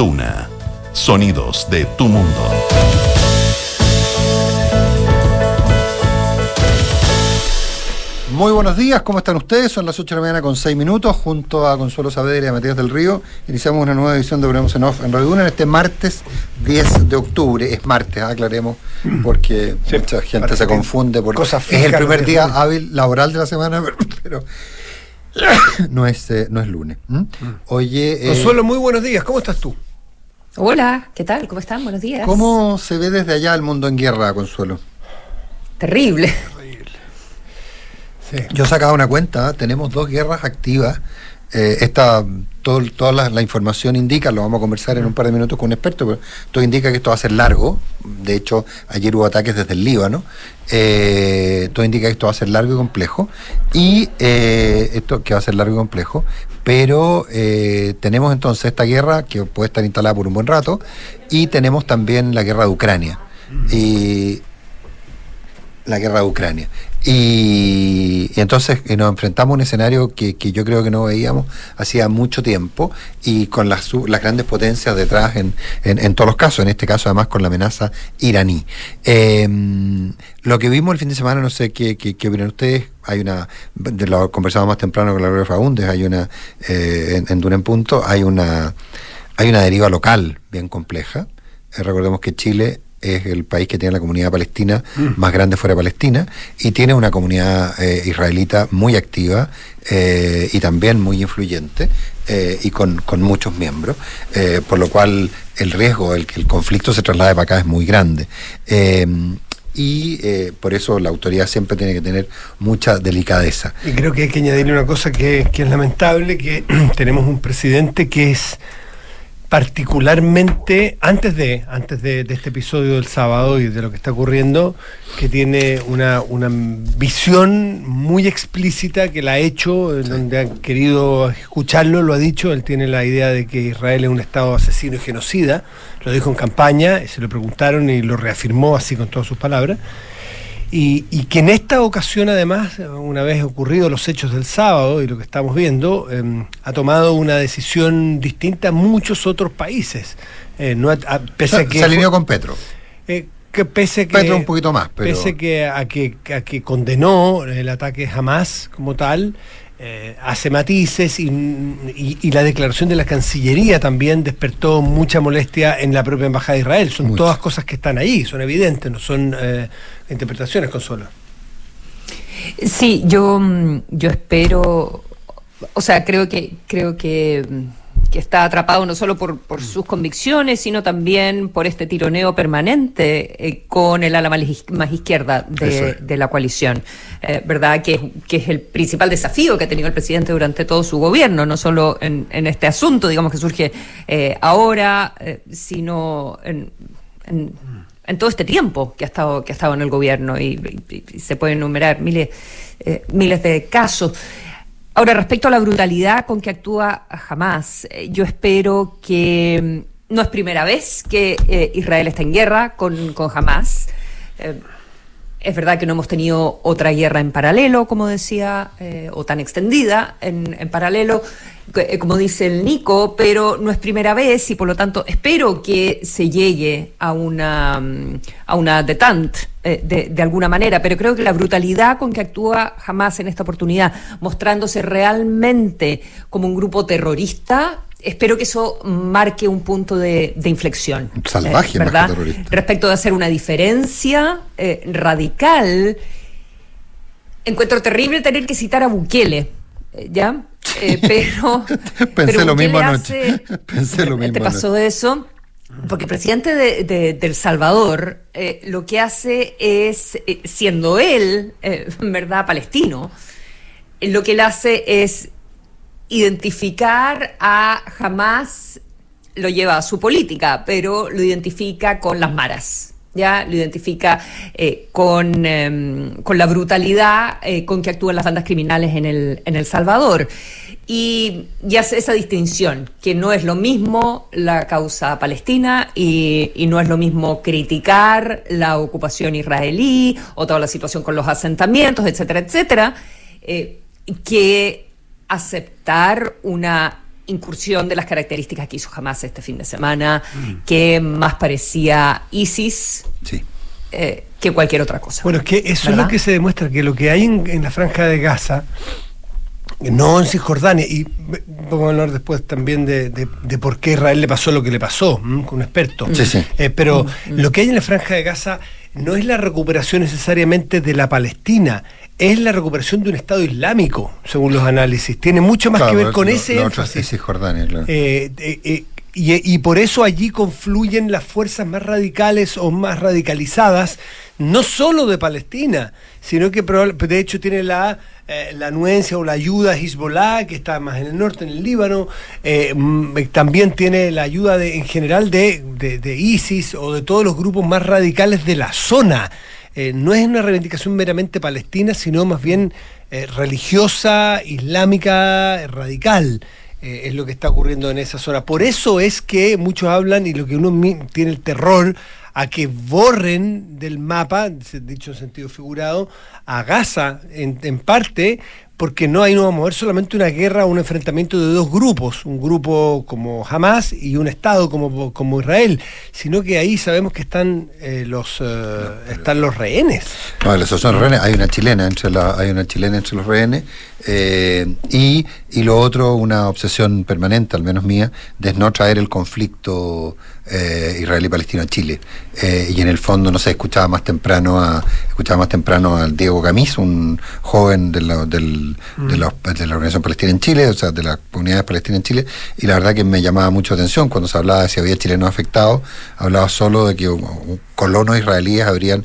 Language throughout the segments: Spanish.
Duna. Sonidos de tu mundo. Muy buenos días, ¿cómo están ustedes? Son las 8 de la mañana con 6 minutos, junto a Consuelo Saavedra y a Matías del Río. Iniciamos una nueva edición de Hablemos en Off en Radio Duna en este martes 10 de octubre. Es martes, aclaremos, porque mucha gente se confunde. Porque Cosas es el primer día hábil laboral de la semana, pero, no, es, eh, no es lunes. ¿m? Oye, eh, Consuelo, muy buenos días. ¿Cómo estás tú? Hola, ¿qué tal? ¿Cómo están? Buenos días. ¿cómo se ve desde allá el mundo en guerra, Consuelo? Terrible. Sí. Yo sacaba una cuenta, tenemos dos guerras activas. Eh, esta, todo, toda la, la información indica, lo vamos a conversar en un par de minutos con un experto, pero todo indica que esto va a ser largo. De hecho, ayer hubo ataques desde el Líbano. Eh, todo indica que esto va a ser largo y complejo. Y eh, esto que va a ser largo y complejo. Pero tenemos entonces esta guerra que puede estar instalada por un buen rato. Y tenemos también la guerra de Ucrania. Y la guerra de Ucrania. Y, y entonces eh, nos enfrentamos a un escenario que, que yo creo que no veíamos hacía mucho tiempo y con las, las grandes potencias detrás en, en, todos los casos, en este caso además con la amenaza iraní. Eh, lo que vimos el fin de semana, no sé qué, qué, opinan ustedes, hay una, de lo conversamos más temprano con la Gloria Fagundes, hay una, eh, en, en Punto, hay una, hay una deriva local bien compleja. Eh, recordemos que Chile es el país que tiene la comunidad palestina más grande fuera de Palestina y tiene una comunidad eh, israelita muy activa eh, y también muy influyente eh, y con, con muchos miembros, por lo cual el riesgo, el que el conflicto se traslade para acá es muy grande. Y por eso la autoridad siempre tiene que tener mucha delicadeza. Y creo que hay que añadirle una cosa que, que es lamentable, que tenemos un presidente que es particularmente, antes de, antes de, de este episodio del sábado y de lo que está ocurriendo, que tiene una, una visión muy explícita que la ha hecho, en donde han querido escucharlo, lo ha dicho, él tiene la idea de que Israel es un Estado asesino y genocida, lo dijo en campaña, y se lo preguntaron y lo reafirmó así con todas sus palabras. Y, y que en esta ocasión, además, una vez ocurridos los hechos del sábado y lo que estamos viendo, eh, ha tomado una decisión distinta a muchos otros países. Eh, no a- pese a Se, que, se alineó con Petro. eh, que pese que, Petro un poquito más, pero... pese que a, que, a que condenó el ataque jamás como tal, eh, hace matices y, y- y la declaración de la Cancillería también despertó mucha molestia en la propia Embajada de Israel. Son todas cosas que están ahí, son evidentes, no son eh, interpretaciones, Consuelo. Sí, yo, mm, yo espero, o sea, creo que, creo que, mm, que está atrapado no solo por, por sus convicciones, sino también por este tironeo permanente eh, con el ala más izquierda de, es. de la coalición, eh, ¿verdad? Que, es- que es el principal desafío que ha tenido el presidente durante todo su gobierno, no solo en, en este asunto, digamos, que surge eh, ahora, sino en, en- en todo este tiempo que ha estado, que ha estado en el gobierno y, y- y se pueden enumerar miles, miles de casos. Ahora, respecto a la brutalidad con que actúa Hamas, eh, yo espero que mm, no es primera vez que eh, Israel está en guerra con, con Hamas. Eh, es verdad que no hemos tenido otra guerra en paralelo, como decía, eh, o tan extendida en, en paralelo, eh, como dice el Nico, pero no es primera vez y por lo tanto espero que se llegue a una, mm, a una detente eh, de, de alguna manera, pero creo que la brutalidad con que actúa Hamas en esta oportunidad, mostrándose realmente como un grupo terrorista, espero que eso marque un punto de, de inflexión. Salvaje, eh, ¿verdad? respecto de hacer una diferencia eh, radical. Encuentro terrible tener que citar a Bukele, eh, ¿ya? Eh, pero. Pensé pero lo mismo anoche. Pensé lo mismo ¿Te pasó eso? Porque el presidente de, de- de El Salvador lo que hace es, siendo él, verdad, palestino, lo que él hace es identificar a Hamas, lo lleva a su política, pero lo identifica con las maras. Ya lo identifica eh, con, em, con la brutalidad eh, con que actúan las bandas criminales en el, en el Salvador. Y, y hace esa distinción, que no es lo mismo la causa palestina y, no es lo mismo criticar la ocupación israelí o toda la situación con los asentamientos, etcétera, etcétera, eh, que aceptar una incursión de las características que hizo Hamas este fin de semana, que más parecía ISIS. Eh, que cualquier otra cosa. Bueno, es que eso es lo que se demuestra, que lo que hay en, la franja de Gaza, no en Cisjordania, y vamos a hablar después también de, por qué Israel le pasó lo que le pasó, con un experto. Eh, pero mm, mm. lo que hay en la franja de Gaza no es la recuperación necesariamente de la Palestina, es la recuperación de un Estado islámico, según los análisis. Tiene mucho más que ver con ese eh, eh, y, por eso allí confluyen las fuerzas más radicales o más radicalizadas, no solo de Palestina, sino que de hecho tiene la, eh, la anuencia o la ayuda a Hezbollah, que está más en el norte, en el Líbano, mm, también tiene la ayuda de, en general de, de ISIS o de todos los grupos más radicales de la zona. Eh, no es una reivindicación meramente palestina, sino más bien eh, religiosa, islámica, radical. Eh, es lo que está ocurriendo en esa zona. Por eso es que muchos hablan y lo que uno tiene el terror a que borren del mapa, dicho en sentido figurado, a Gaza en parte porque no hay no vamos a ver solamente una guerra, un enfrentamiento de dos grupos, un grupo como Hamas y un Estado como, como Israel, sino que ahí sabemos que están eh, los eh, están los rehenes. No, esos son rehenes, hay una chilena entre la, hay una chilena entre los rehenes, eh, y, y lo otro, una obsesión permanente, al menos mía, de no traer el conflicto eh, israelí-palestino a Chile. Eh, y en el fondo, no sé, escuchaba más temprano a escuchaba más temprano al Diego Camis, un joven de la, del, de, la, de la Organización Palestina en Chile, o sea, de las comunidades palestinas en Chile, y la verdad que me llamaba mucho atención cuando se hablaba de si había chilenos afectados, hablaba solo de que colonos israelíes habrían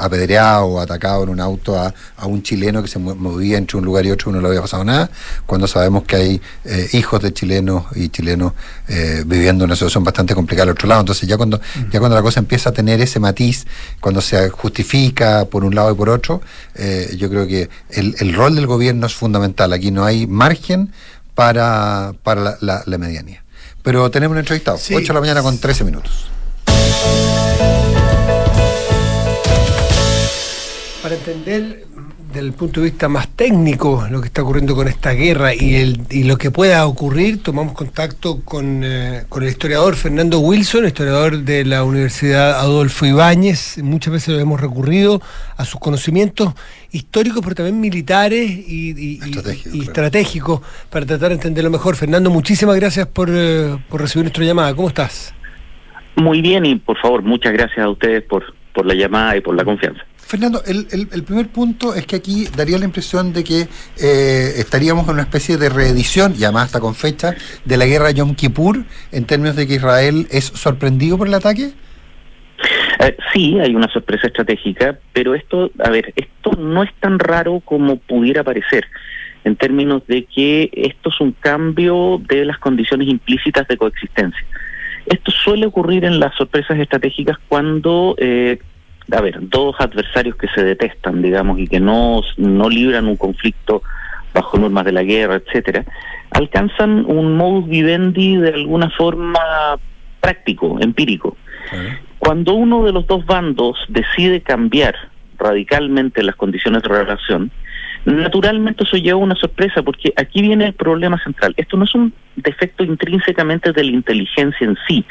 apedreado o atacado en un auto a, un chileno que se movía entre un lugar y otro y no le había pasado nada, cuando sabemos que hay eh, hijos de chilenos y chilenos eh, viviendo una situación bastante complicada al otro lado. Entonces ya cuando, mm. ya cuando la cosa empieza a tener ese matiz, cuando se justifica por un lado y por otro, yo creo que el, rol del gobierno es fundamental. Aquí no hay margen para, para la, medianía. Pero tenemos un entrevistado, 8 de la mañana con 13 minutos. Para entender desde el punto de vista más técnico lo que está ocurriendo con esta guerra y, el, y lo que pueda ocurrir, tomamos contacto con, eh, con, el historiador Fernando Wilson, historiador de la Universidad Adolfo Ibáñez. Muchas veces lo hemos recurrido a sus conocimientos históricos, pero también militares y, estratégicos para tratar de entenderlo mejor. Fernando, muchísimas gracias por, eh, por recibir nuestra llamada. ¿Cómo estás? Muy bien y por favor, muchas gracias a ustedes por, por la llamada y por la confianza. Fernando, el, el, primer punto es que aquí daría la impresión de que eh, estaríamos en una especie de reedición, y además hasta con fecha, de la guerra Yom Kippur, en términos de que Israel es sorprendido por el ataque. Eh, sí, hay una sorpresa estratégica, pero esto, a ver, esto no es tan raro como pudiera parecer, en términos de que esto es un cambio de las condiciones implícitas de coexistencia. Esto suele ocurrir en las sorpresas estratégicas cuando eh, a ver, dos adversarios que se detestan, digamos, y que no, no libran un conflicto bajo normas de la guerra, etcétera, alcanzan un modus vivendi de alguna forma práctico, empírico. Cuando uno de los dos bandos decide cambiar radicalmente las condiciones de relación, naturalmente eso lleva una sorpresa, porque aquí viene el problema central. Esto no es un defecto intrínsecamente de la inteligencia en sí.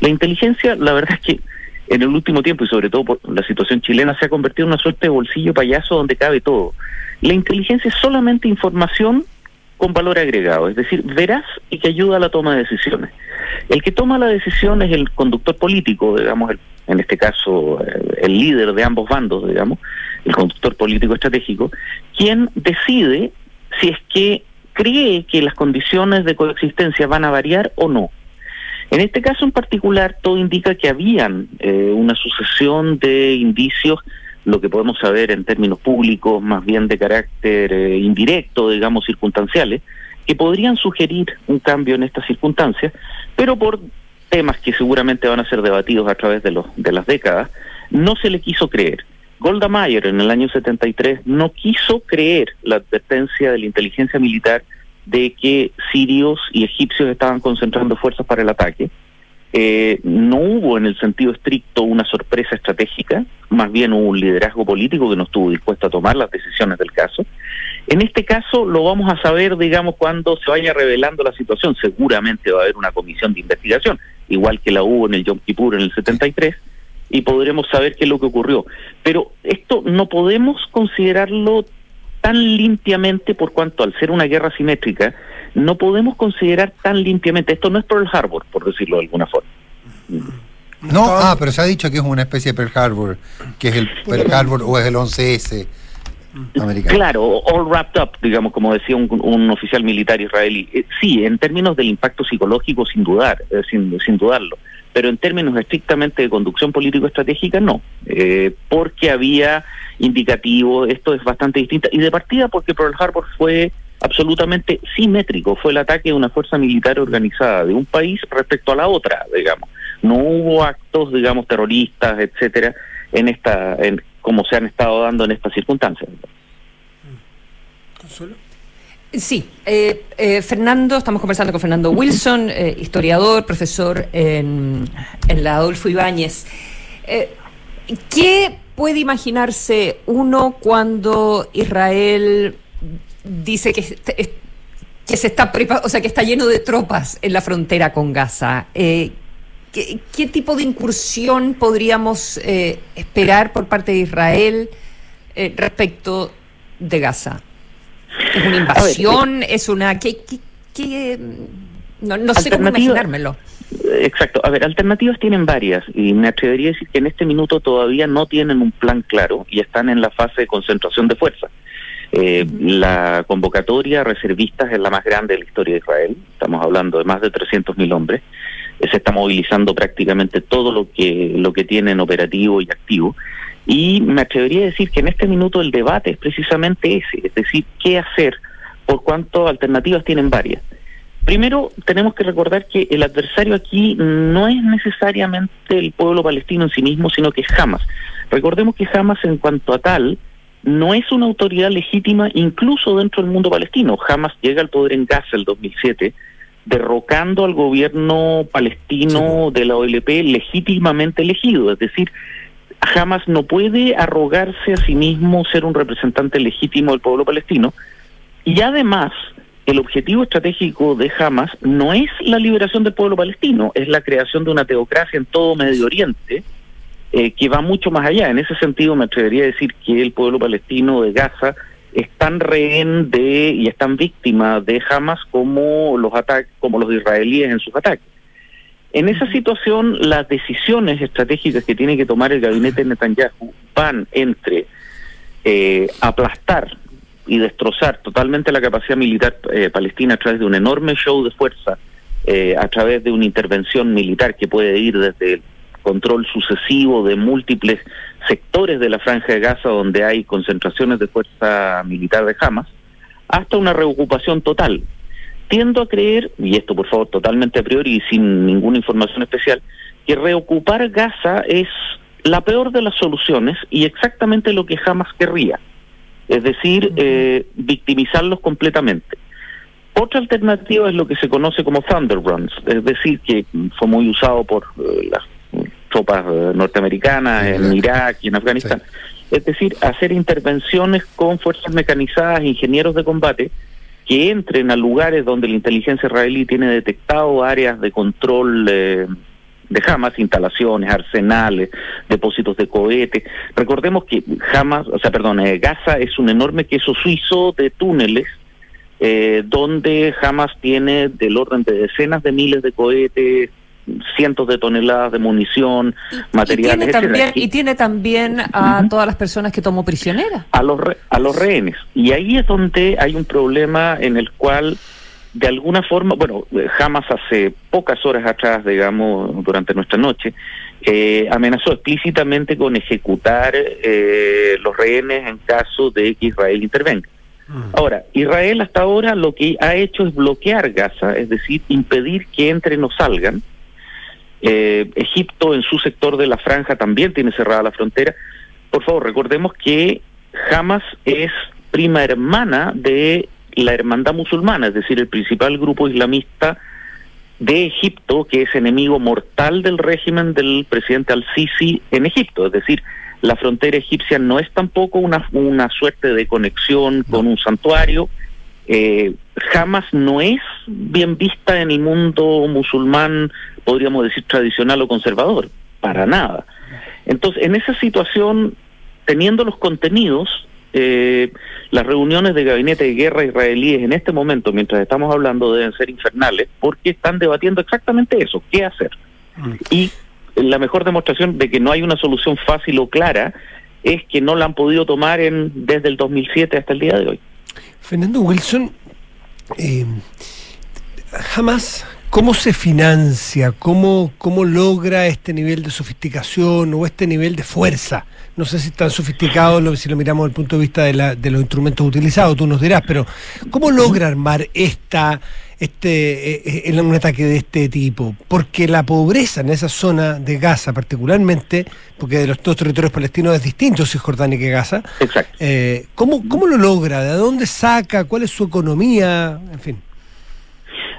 La inteligencia, la verdad es que en el último tiempo y sobre todo por la situación chilena se ha convertido en una suerte de bolsillo payaso donde cabe todo. La inteligencia es solamente información con valor agregado, es decir, veraz y que ayuda a la toma de decisiones. El que toma la decisión es el conductor político, digamos, en este caso eh, el líder de ambos bandos, digamos, el conductor político estratégico, quien decide si es que cree que las condiciones de coexistencia van a variar o no. En este caso en particular, todo indica que habían eh, una sucesión de indicios, lo que podemos saber en términos públicos, más bien de carácter eh, indirecto, digamos, circunstanciales, que podrían sugerir un cambio en estas circunstancias, pero por temas que seguramente van a ser debatidos a través de, los, de las décadas, no se le quiso creer. Golda Meir en el año 73 no quiso creer la advertencia de la inteligencia militar de que sirios y egipcios estaban concentrando fuerzas para el ataque. Eh, no hubo en el sentido estricto una sorpresa estratégica, más bien hubo un liderazgo político que no estuvo dispuesto a tomar las decisiones del caso. En este caso lo vamos a saber, digamos, cuando se vaya revelando la situación. Seguramente va a haber una comisión de investigación, igual que la hubo en el Yom Kippur en el 73, y podremos saber qué es lo que ocurrió. Pero esto no podemos considerarlo tan limpiamente por cuanto al ser una guerra simétrica, no podemos considerar tan limpiamente, esto no es Pearl Harbor, por decirlo de alguna forma. No, ah, pero se ha dicho que es una especie de Pearl Harbor, que es el Pearl Harbor o es el 11S americano. Claro, all wrapped up, digamos, como decía un, un oficial militar israelí. Eh, sí, en términos del impacto psicológico, sin dudar, eh, sin, sin dudarlo, pero en términos estrictamente de conducción político-estratégica, no, eh, porque había indicativo, esto es bastante distinto, y de partida porque Pearl Harbor fue absolutamente simétrico, fue el ataque de una fuerza militar organizada de un país respecto a la otra, digamos. No hubo actos, digamos, terroristas, etcétera, en esta, en, como se han estado dando en estas circunstancias. ¿Consuelo? Sí, eh, eh, Fernando, estamos conversando con Fernando Wilson, eh, historiador, profesor en, la Adolfo Ibáñez. ¿Qué puede imaginarse uno cuando Israel dice que, que se está o sea que está lleno de tropas en la frontera con Gaza? ¿qué, ¿qué, tipo de incursión podríamos esperar por parte de Israel respecto de Gaza? ¿Es una invasión? Ver, ¿Es una.? ¿qué, qué, qué? No, no sé cómo imaginármelo. Exacto. A ver, alternativas tienen varias y me atrevería a decir que en este minuto todavía no tienen un plan claro y están en la fase de concentración de fuerza. Eh, uh -huh. La convocatoria reservistas es la más grande de la historia de Israel. Estamos hablando de más de 300.000 hombres. Eh, se está movilizando prácticamente todo lo que lo que tienen operativo y activo. Y me atrevería a decir que en este minuto el debate es precisamente ese, es decir, qué hacer, por cuanto alternativas tienen varias. Primero, tenemos que recordar que el adversario aquí no es necesariamente el pueblo palestino en sí mismo, sino que es Hamas. Recordemos que Hamas, en cuanto a tal, no es una autoridad legítima incluso dentro del mundo palestino. Hamas llega al poder en Gaza el 2007, derrocando al gobierno palestino de la OLP legítimamente elegido, es decir, Hamas no puede arrogarse a sí mismo ser un representante legítimo del pueblo palestino y además el objetivo estratégico de Hamas no es la liberación del pueblo palestino, es la creación de una teocracia en todo Medio Oriente eh, que va mucho más allá. En ese sentido me atrevería a decir que el pueblo palestino de Gaza es tan rehén de y es tan víctima de Hamas como los ataques, como los israelíes en sus ataques. En esa situación, las decisiones estratégicas que tiene que tomar el gabinete Netanyahu van entre eh, aplastar y destrozar totalmente la capacidad militar eh, palestina a través de un enorme show de fuerza, eh, a través de una intervención militar que puede ir desde el control sucesivo de múltiples sectores de la franja de Gaza donde hay concentraciones de fuerza militar de Hamas, hasta una reocupación total tiendo a creer, y esto por favor totalmente a priori y sin ninguna información especial, que reocupar Gaza es la peor de las soluciones y exactamente lo que jamás querría, es decir, eh, victimizarlos completamente. Otra alternativa es lo que se conoce como Thunder Runs, es decir, que fue muy usado por eh, las tropas eh, norteamericanas en Irak y en Afganistán. Sí. Es decir, hacer intervenciones con fuerzas mecanizadas, ingenieros de combate, que entren a lugares donde la inteligencia israelí tiene detectado áreas de control eh, de Hamas, instalaciones, arsenales, depósitos de cohetes. Recordemos que Hamas, o sea, perdón, eh, Gaza es un enorme queso suizo de túneles eh, donde Hamas tiene del orden de decenas de miles de cohetes, cientos de toneladas de munición, y, materiales. Y tiene, también, y tiene también a uh -huh. todas las personas que tomó prisioneras. A los, re, a los rehenes. Y ahí es donde hay un problema en el cual, de alguna forma, bueno, jamás hace pocas horas atrás, digamos, durante nuestra noche, eh, amenazó explícitamente con ejecutar eh, los rehenes en caso de que Israel intervenga. Ahora, Israel hasta ahora lo que ha hecho es bloquear Gaza, es decir, impedir que entren o salgan, eh, Egipto en su sector de la franja también tiene cerrada la frontera. Por favor, recordemos que Hamas es prima hermana de la hermandad musulmana, es decir, el principal grupo islamista de Egipto, que es enemigo mortal del régimen del presidente al-Sisi en Egipto. Es decir, La frontera egipcia no es tampoco una, una suerte de conexión con un santuario. Eh, Hamas no es bien vista en el mundo musulmán, podríamos decir tradicional o conservador, para nada. Entonces, en esa situación, teniendo los contenidos, eh, las reuniones de gabinete de guerra israelíes en este momento, mientras estamos hablando, deben ser infernales, porque están debatiendo exactamente eso, qué hacer. Mm. Y la mejor demostración de que no hay una solución fácil o clara es que no la han podido tomar en, desde el 2007 hasta el día de hoy. Fernando Wilson, eh, jamás ¿Cómo se financia? ¿Cómo, ¿Cómo logra este nivel de sofisticación o este nivel de fuerza? No sé si es tan sofisticado si lo miramos desde el punto de vista de, la, de los instrumentos utilizados, tú nos dirás, pero ¿cómo logra armar esta, este, eh, un ataque de este tipo? Porque la pobreza en esa zona de Gaza, particularmente, porque de los dos territorios palestinos es distinto Cisjordania que Gaza, eh, ¿cómo, ¿cómo lo logra? ¿De dónde saca? ¿Cuál es su economía? En fin.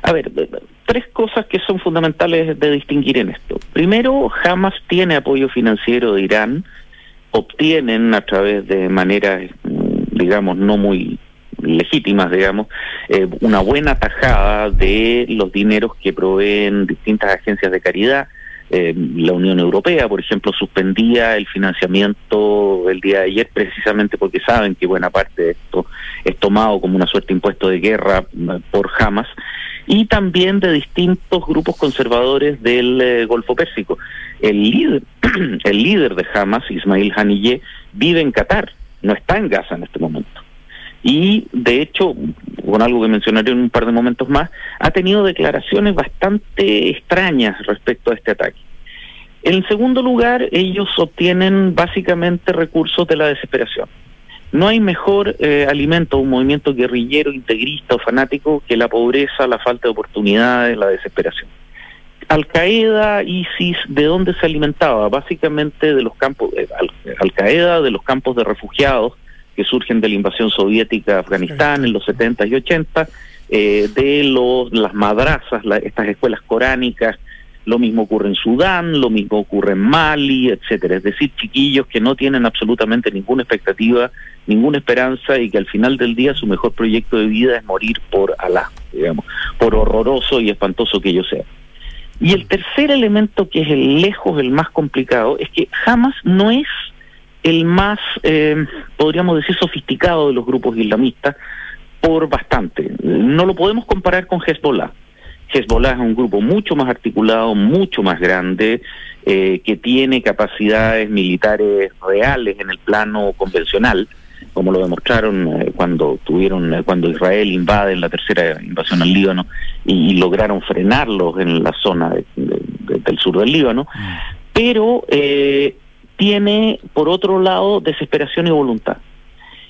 A ver, tres cosas que son fundamentales de distinguir en esto. Primero, Hamas tiene apoyo financiero de Irán, obtienen a través de maneras, digamos, no muy legítimas, digamos, eh, una buena tajada de los dineros que proveen distintas agencias de caridad. Eh, la Unión Europea, por ejemplo, suspendía el financiamiento el día de ayer precisamente porque saben que buena parte de esto es tomado como una suerte de impuesto de guerra mm, por Hamas y también de distintos grupos conservadores del eh, Golfo Pérsico. El líder, el líder de Hamas, Ismail Haniyeh, vive en Qatar, no está en Gaza en este momento. Y de hecho, con algo que mencionaré en un par de momentos más, ha tenido declaraciones bastante extrañas respecto a este ataque. En segundo lugar, ellos obtienen básicamente recursos de la desesperación. No hay mejor eh, alimento un movimiento guerrillero, integrista o fanático que la pobreza, la falta de oportunidades, la desesperación. Al Qaeda, ISIS, ¿de dónde se alimentaba? Básicamente de los campos, eh, Al, Qaeda, de los campos de refugiados que surgen de la invasión soviética a Afganistán en los 70 y 80, eh, de los, las madrazas, estas escuelas coránicas lo mismo ocurre en Sudán, lo mismo ocurre en Mali, etcétera. Es decir, chiquillos que no tienen absolutamente ninguna expectativa, ninguna esperanza y que al final del día su mejor proyecto de vida es morir por Alá, digamos, por horroroso y espantoso que ello sea. Y el tercer elemento que es el lejos el más complicado es que jamás no es el más, eh, podríamos decir, sofisticado de los grupos islamistas por bastante. No lo podemos comparar con Hezbollah. Hezbollah es un grupo mucho más articulado, mucho más grande, eh, que tiene capacidades militares reales en el plano convencional, como lo demostraron eh, cuando tuvieron, eh, cuando Israel invade en la tercera invasión al Líbano y, lograron frenarlos en la zona del sur del Líbano, mm. pero tiene por otro lado desesperación y voluntad.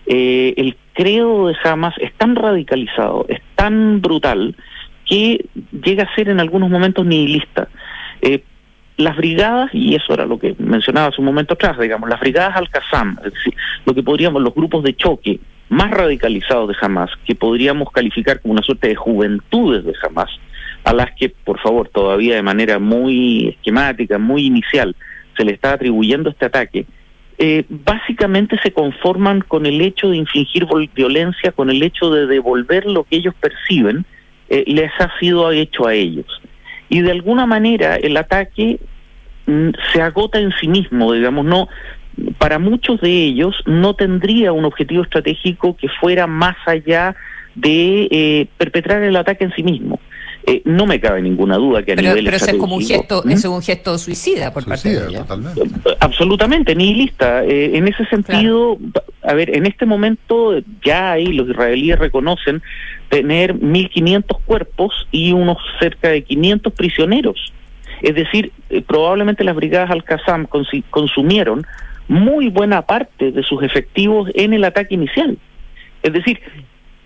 el credo de Hamas es tan radicalizado, es tan brutal, que llega a ser en algunos momentos nihilista. Eh, las brigadas, y eso era lo que mencionaba hace un momento atrás, digamos, las brigadas Al-Qassam, es decir, lo que podríamos, los grupos de choque más radicalizados de Hamas, que podríamos calificar como una suerte de juventudes de Hamas, a las que, por favor, todavía de manera muy esquemática, muy inicial, se le está atribuyendo este ataque, eh, básicamente se conforman con el hecho de infligir violencia, con el hecho de devolver lo que ellos perciben eh, les ha sido hecho a ellos. Y de alguna manera el ataque mm, se agota en sí mismo, digamos, no para muchos de ellos no tendría un objetivo estratégico que fuera más allá de eh, perpetrar el ataque en sí mismo. Eh, no me cabe ninguna duda que a pero, nivel pero es como un gesto, ¿Mm? es un gesto suicida por parte de ellos. Absolutamente, nihilista. Eh, en ese sentido, a ver, en este momento ya ahí los israelíes reconocen tener 1.500 cuerpos y unos cerca de 500 prisioneros. Es decir, eh, probablemente las brigadas Al-Qassam consumieron muy buena parte de sus efectivos en el ataque inicial. Es decir,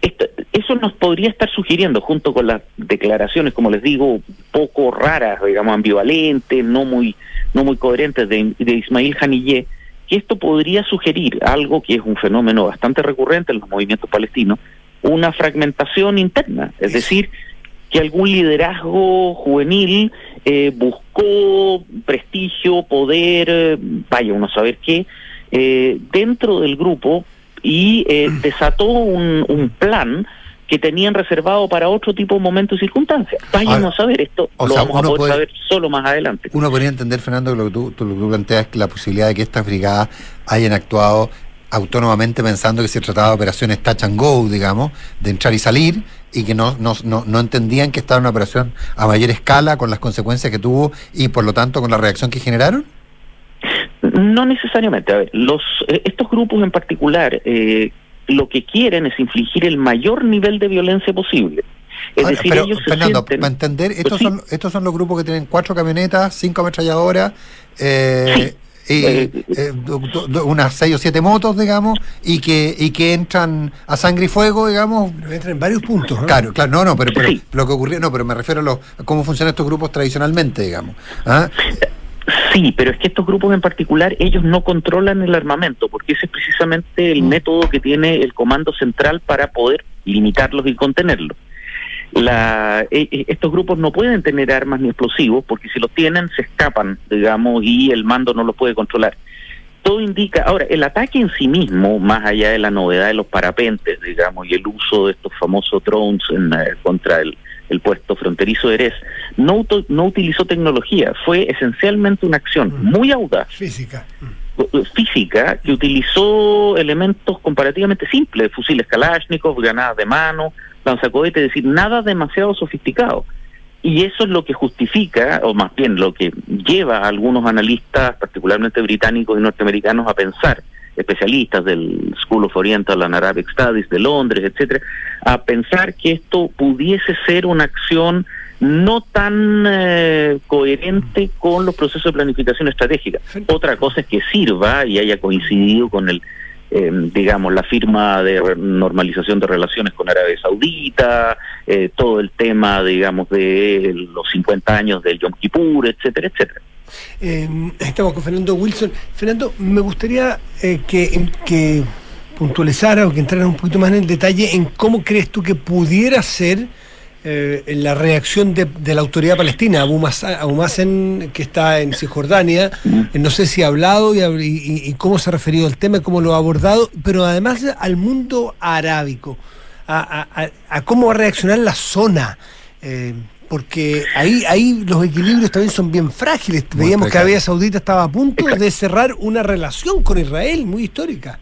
eso nos podría estar sugiriendo, junto con las declaraciones, como les digo, poco raras, digamos, ambivalentes, no muy, no muy coherentes de, de Ismail Haniyeh, que esto podría sugerir algo que es un fenómeno bastante recurrente en los movimientos palestinos, una fragmentación interna, es decir, que algún liderazgo juvenil eh, buscó prestigio, poder, vaya uno a saber qué, eh, dentro del grupo y eh, desató un, un plan que tenían reservado para otro tipo de momentos y circunstancias. Vayan a saber esto, lo vamos a poder saber solo más adelante. Uno podría entender, Fernando, que lo que tú, tú, tú planteas que la posibilidad de que estas brigadas hayan actuado autónomamente pensando que se trataba de operaciones touch and go, digamos, de entrar y salir, y que no, no, no, no entendían que estaba una operación a mayor escala con las consecuencias que tuvo y por lo tanto con la reacción que generaron? No necesariamente. A ver, los, eh, estos grupos en particular eh, lo que quieren es infligir el mayor nivel de violencia posible. Es Ahora, decir, pero, ellos se Fernando, sienten- para entender, estos, Pues sí. son, estos son los grupos que tienen cuatro camionetas, cinco ametralladoras, eh, y Eh, eh, du- unas seis o siete motos, digamos, y que, y que entran a sangre y fuego, digamos. Pero entran en varios puntos. ¿no? Claro, claro, no, no, pero, pero Sí. lo que ocurrió, no, pero me refiero a, los, a cómo funcionan estos grupos tradicionalmente, digamos. ¿Ah? Sí, pero es que estos grupos en particular, ellos no controlan el armamento, porque ese es precisamente el Mm. método que tiene el Comando Central para poder limitarlos y contenerlos. La, eh, eh, estos grupos no pueden tener armas ni explosivos, porque si los tienen se escapan, digamos, y el mando no los puede controlar. Todo indica, ahora, el ataque en sí mismo, más allá de la novedad de los parapentes, digamos, y el uso de estos famosos drones en, eh, contra el, el puesto fronterizo de Erez, no, utilizó tecnología, fue esencialmente una acción Mm. muy audaz, Física. física, que utilizó elementos comparativamente simples, fusiles Kalashnikov, granadas de mano, lanzacohetes, es decir, nada demasiado sofisticado. Y eso es lo que justifica, o más bien lo que lleva a algunos analistas, particularmente británicos y norteamericanos, a pensar, especialistas del School of Oriental and Arabic Studies de Londres, etcétera, a pensar que esto pudiese ser una acción no tan eh, coherente con los procesos de planificación estratégica. Otra cosa es que sirva y haya coincidido con el eh, digamos, la firma de normalización de relaciones con Arabia Saudita, eh, todo el tema, digamos, de los 50 años del Yom Kippur, etcétera, etcétera. Eh, estamos con Fernando Wilson. Fernando, me gustaría eh, que, que puntualizara o que entrara un poquito más en el detalle en cómo crees tú que pudiera ser eh, la reacción de, de la autoridad palestina, Abu, Mazen, que está en Cisjordania. Eh, no sé si ha hablado y, hab- y- y cómo se ha referido al tema, cómo lo ha abordado, pero además al mundo arábico, a, a- a- a cómo va a reaccionar la zona. eh, porque ahí, ahí los equilibrios también son bien frágiles. Muy Veíamos que. Arabia Saudita estaba a punto de cerrar una relación con Israel muy histórica.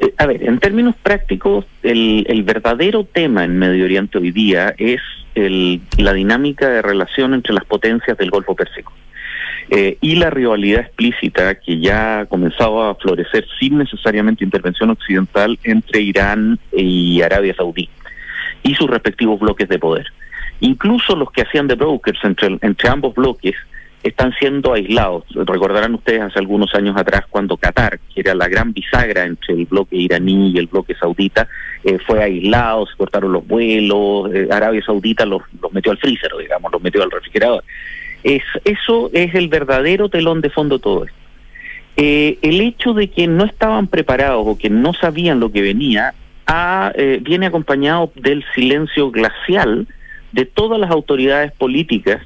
Eh, A ver, en términos prácticos, el, el verdadero tema en Medio Oriente hoy día es el- la dinámica de relación entre las potencias del Golfo Pérsico. Eh, y la rivalidad explícita que ya ha comenzado a florecer sin necesariamente intervención occidental entre Irán y Arabia Saudí y sus respectivos bloques de poder. Incluso los que hacían de brokers entre, ambos bloques están siendo aislados. Recordarán ustedes hace algunos años atrás cuando Qatar, que era la gran bisagra entre el bloque iraní y el bloque saudita, eh, fue aislado, se cortaron los vuelos, eh, Arabia Saudita los, metió al freezer, digamos, los metió al refrigerador. Es, eso es el verdadero telón de fondo todo esto. Eh, el hecho de que no estaban preparados o que no sabían lo que venía eh, viene acompañado del silencio glacial de todas las autoridades políticas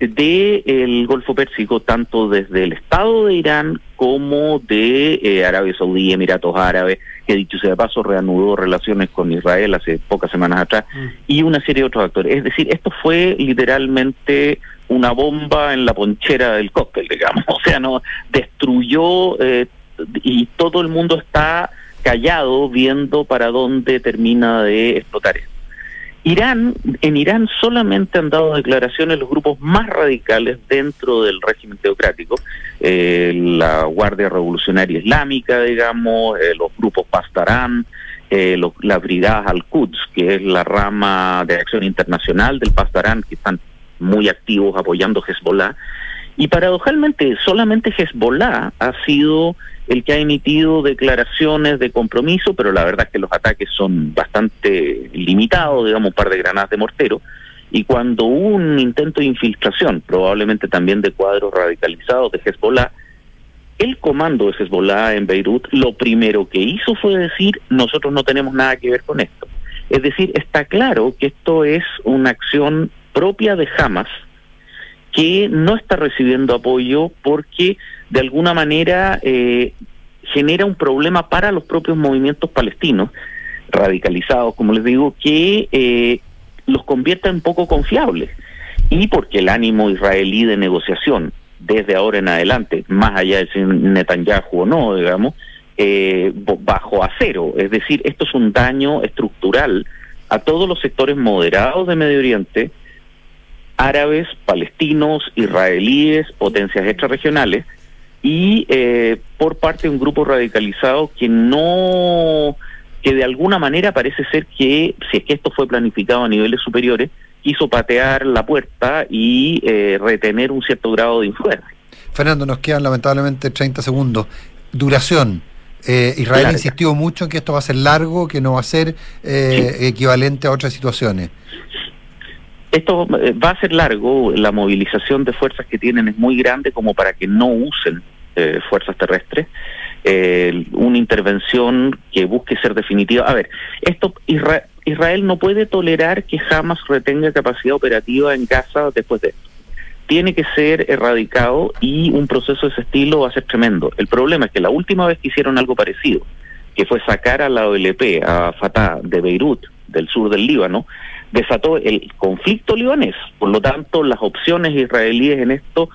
del Golfo Pérsico, tanto desde el Estado de Irán como de eh, Arabia Saudí, Emiratos Árabes, que dicho sea de paso reanudó relaciones con Israel hace pocas semanas atrás, y una serie de otros actores. Es decir, esto fue literalmente una bomba en la ponchera del cóctel, digamos. O sea, no destruyó eh, y todo el mundo está callado viendo para dónde termina de explotar esto. Irán, en Irán solamente han dado declaraciones los grupos más radicales dentro del régimen teocrático, eh, la Guardia Revolucionaria Islámica, digamos, eh, los grupos Pastarán, eh, las brigadas Al-Quds, que es la rama de acción internacional del Pastarán, que están muy activos apoyando Hezbollah. Y paradojalmente, solamente Hezbollah ha sido el que ha emitido declaraciones de compromiso, pero la verdad es que los ataques son bastante limitados, digamos, un par de granadas de mortero. Y cuando hubo un intento de infiltración, probablemente también de cuadros radicalizados de Hezbollah, el comando de Hezbollah en Beirut lo primero que hizo fue decir, nosotros no tenemos nada que ver con esto. Es decir, está claro que esto es una acción propia de Hamas, que no está recibiendo apoyo porque de alguna manera eh, genera un problema para los propios movimientos palestinos, radicalizados, como les digo, que eh, los convierta en poco confiables. Y porque el ánimo israelí de negociación, desde ahora en adelante, más allá de si Netanyahu o no, digamos, eh, bajo a cero. Es decir, esto es un daño estructural a todos los sectores moderados de Medio Oriente, árabes, palestinos, israelíes, potencias extrarregionales, y eh, por parte de un grupo radicalizado que no, que de alguna manera parece ser que, si es que esto fue planificado a niveles superiores, quiso patear la puerta y eh, retener un cierto grado de influencia. Fernando, nos quedan lamentablemente 30 segundos. Duración. Eh, Israel insistió mucho en que esto va a ser largo, que no va a ser equivalente a otras situaciones. Esto eh, va a ser largo, la movilización de fuerzas que tienen es muy grande como para que no usen eh, fuerzas terrestres. Eh, una intervención que busque ser definitiva. A ver, esto Israel no puede tolerar que jamás retenga capacidad operativa en Gaza después de esto. Tiene que ser erradicado y un proceso de ese estilo va a ser tremendo. El problema es que la última vez que hicieron algo parecido, que fue sacar a la OLP, a Fatah, de Beirut, del sur del Líbano, desató el conflicto libanés. Por lo tanto, las opciones israelíes en esto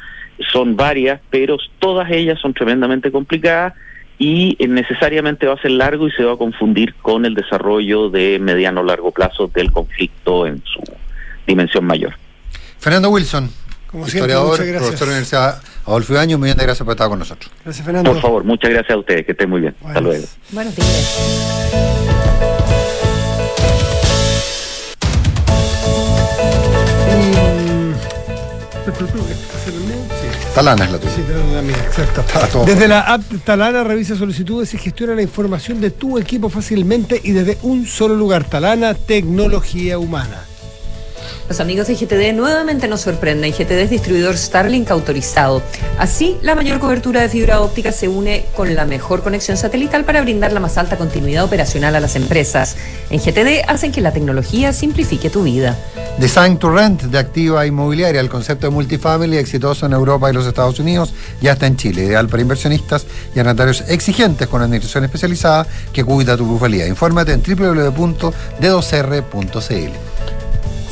son varias, pero todas ellas son tremendamente complicadas y necesariamente va a ser largo y se va a confundir con el desarrollo de mediano o largo plazo del conflicto en su dimensión mayor. Fernando Wilson, como historiador, profesor de la Universidad Adolfo Ibañez, muy bien, gracias por estar con nosotros. Gracias, Fernando. Por favor, muchas gracias a ustedes, que estén muy bien. Hasta luego. Buenos días. Talana es la tuya. Sí, Talana exacto. Desde la app Talana revisa solicitudes y gestiona la información de tu equipo fácilmente y desde un solo lugar. Talana, tecnología humana. Los amigos de GTD nuevamente nos sorprenden. GTD es distribuidor Starlink autorizado. Así, la mayor cobertura de fibra óptica se une con la mejor conexión satelital para brindar la más alta continuidad operacional a las empresas. En GTD hacen que la tecnología simplifique tu vida. Design to Rent de Activa Inmobiliaria, el concepto de multifamily exitoso en Europa y los Estados Unidos, ya está en Chile, ideal para inversionistas y arrendatarios exigentes con administración especializada que cuida tu plusvalía. Infórmate en www.d2r.cl.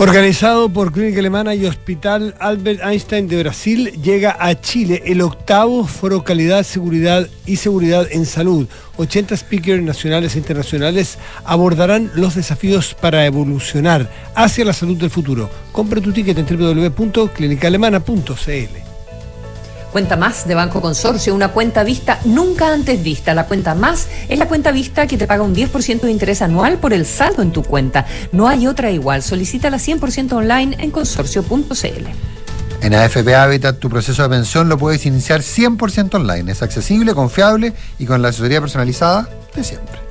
Organizado por Clínica Alemana y Hospital Albert Einstein de Brasil, llega a Chile el octavo Foro Calidad, Seguridad y Seguridad en Salud. 80 speakers nacionales e internacionales abordarán los desafíos para evolucionar hacia la salud del futuro. Compra tu ticket en www.clinicalemana.cl. Cuenta Más de Banco Consorcio, una cuenta vista nunca antes vista. La cuenta Más es la cuenta vista que te paga un 10% de interés anual por el saldo en tu cuenta. No hay otra igual. Solicítala 100% online en consorcio.cl. En AFP Habitat tu proceso de pensión lo puedes iniciar 100% online. Es accesible, confiable y con la asesoría personalizada de siempre.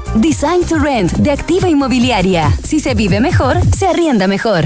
Design to Rent de Activa Inmobiliaria. Si se vive mejor, se arrienda mejor.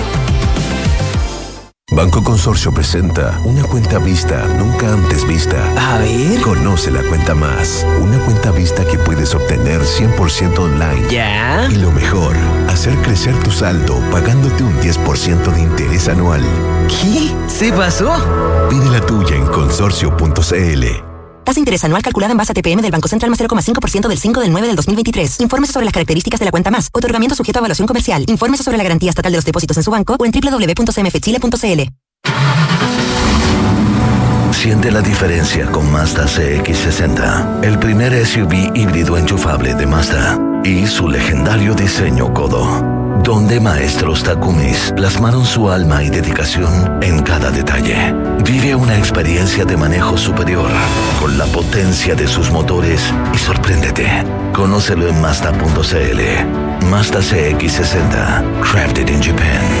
Banco Consorcio presenta una cuenta vista nunca antes vista. A ver. Conoce la cuenta más. Una cuenta vista que puedes obtener 100% online. ¿Ya? Y lo mejor, hacer crecer tu saldo pagándote un 10% de interés anual. ¿Qué? ¿Se pasó? Pide la tuya en consorcio.cl. Tasa de interés anual calculada en base a TPM del Banco Central más 0,5% del 5 del 9 del 2023. Infórmese sobre las características de la cuenta más. Otorgamiento sujeto a evaluación comercial. Infórmese sobre la garantía estatal de los depósitos en su banco o en www.cmfchile.cl. Siente la diferencia con Mazda CX60, el primer SUV híbrido enchufable de Mazda y su legendario diseño codo, donde maestros Takumis plasmaron su alma y dedicación en cada detalle. Vive una experiencia de manejo superior con la potencia de sus motores y sorpréndete. Conócelo en Mazda.cl. Mazda CX60, crafted in Japan.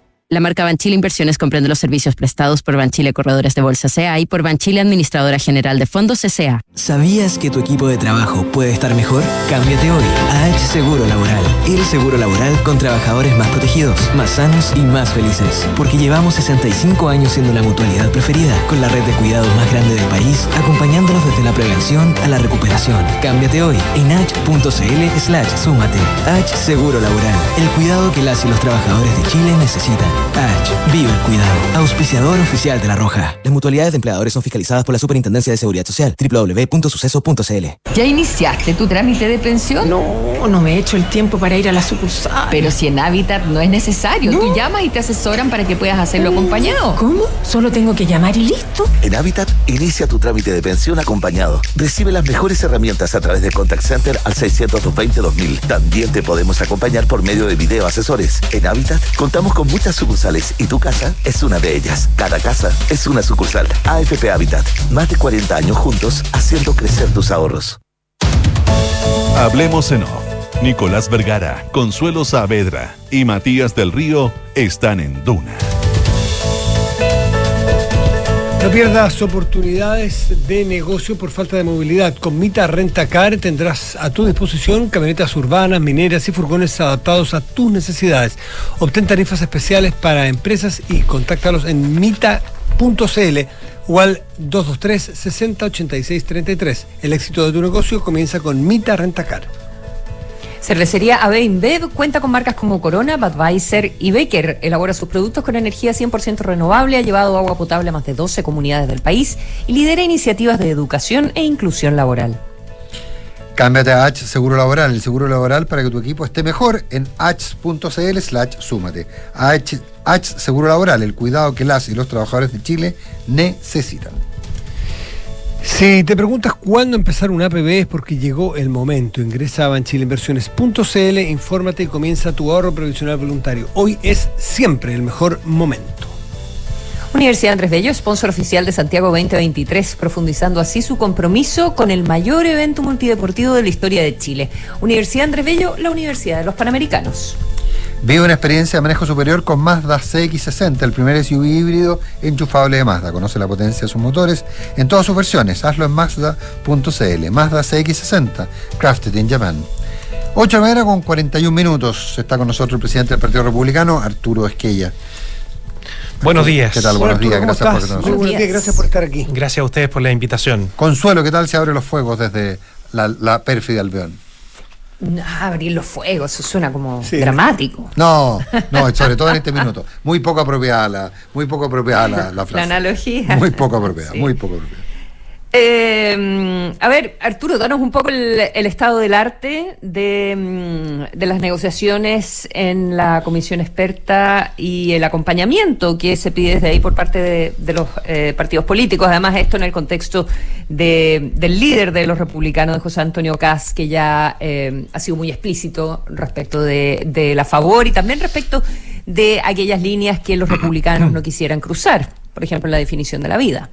La marca Banchile Inversiones comprende los servicios prestados por Banchile Corredores de Bolsa CA y por Banchile Administradora General de Fondos CA. ¿Sabías que tu equipo de trabajo puede estar mejor? Cámbiate hoy a H Seguro Laboral. El seguro laboral con trabajadores más protegidos, más sanos y más felices. Porque llevamos 65 años siendo la mutualidad preferida, con la red de cuidados más grande del país, acompañándolos desde la prevención a la recuperación. Cámbiate hoy en h.cl slash súmate. H Seguro Laboral. El cuidado que las y los trabajadores de Chile necesitan. H. Vive el cuidado. Auspiciador oficial de La Roja. Las mutualidades de empleadores son fiscalizadas por la Superintendencia de Seguridad Social. www.suceso.cl ¿Ya iniciaste tu trámite de pensión? No, no me he hecho el tiempo para ir a la sucursal. Pero si en Habitat no es necesario. Tú llamas y te asesoran para que puedas hacerlo acompañado. ¿Cómo? Solo tengo que llamar y listo. En Habitat, inicia tu trámite de pensión acompañado. Recibe las mejores herramientas a través de Contact Center al 620-2000. También te podemos acompañar por medio de video asesores. En Habitat, contamos con muchas sucursales y tu casa es una de ellas. Cada casa es una sucursal. AFP Habitat. Más de 40 años juntos haciendo crecer tus ahorros. Hablemos en off. Nicolás Vergara, Consuelo Saavedra y Matías del Río están en Duna. No pierdas oportunidades de negocio por falta de movilidad. Con Mita Rentacar tendrás a tu disposición camionetas urbanas, mineras y furgones adaptados a tus necesidades. Obtén tarifas especiales para empresas y contáctalos en mita.cl o al 223 60 86 33. El éxito de tu negocio comienza con Mita Rentacar. Cervecería AB InBev cuenta con marcas como Corona, Budweiser y Baker. Elabora sus productos con energía 100% renovable, ha llevado agua potable a más de 12 comunidades del país y lidera iniciativas de educación e inclusión laboral. Cámbiate a H Seguro Laboral, el seguro laboral para que tu equipo esté mejor en h.cl slash súmate. H, H Seguro Laboral, el cuidado que las y los trabajadores de Chile necesitan. Si te preguntas cuándo empezar un APB es porque llegó el momento. Ingresa a banchileinversiones.cl, infórmate y comienza tu ahorro previsional voluntario. Hoy es siempre el mejor momento. Universidad Andrés Bello, sponsor oficial de Santiago 2023, profundizando así su compromiso con el mayor evento multideportivo de la historia de Chile. Universidad Andrés Bello, la Universidad de los Panamericanos. Vive una experiencia de manejo superior con Mazda CX60, el primer SUV híbrido enchufable de Mazda. Conoce la potencia de sus motores en todas sus versiones. Hazlo en Mazda.cl. Mazda CX60, crafted in Japan. 8 de la mañana con 41 minutos. Está con nosotros el presidente del Partido Republicano, Arturo Esquella. Buenos días. ¿Qué tal? Buenos días, gracias por estar buenos días, gracias por estar aquí. Gracias a ustedes por la invitación. Consuelo, ¿qué tal se abren los fuegos desde la, la pérfida Alveón? Abrir los fuegos, eso suena como dramático. No, no, sobre todo en este minuto. Muy poco apropiada la, muy poco apropiada la, la frase. La analogía. Muy poco apropiada, muy poco apropiada. Eh, a ver, Arturo, danos un poco el, estado del arte de, mm, de, las negociaciones en la comisión experta y el acompañamiento que se pide desde ahí por parte de, los eh, partidos políticos. Además, esto en el contexto de, del líder de los republicanos, José Antonio Cas, que ya eh, ha sido muy explícito respecto de, de la favor y también respecto de aquellas líneas que los republicanos no quisieran cruzar, por ejemplo, la definición de la vida.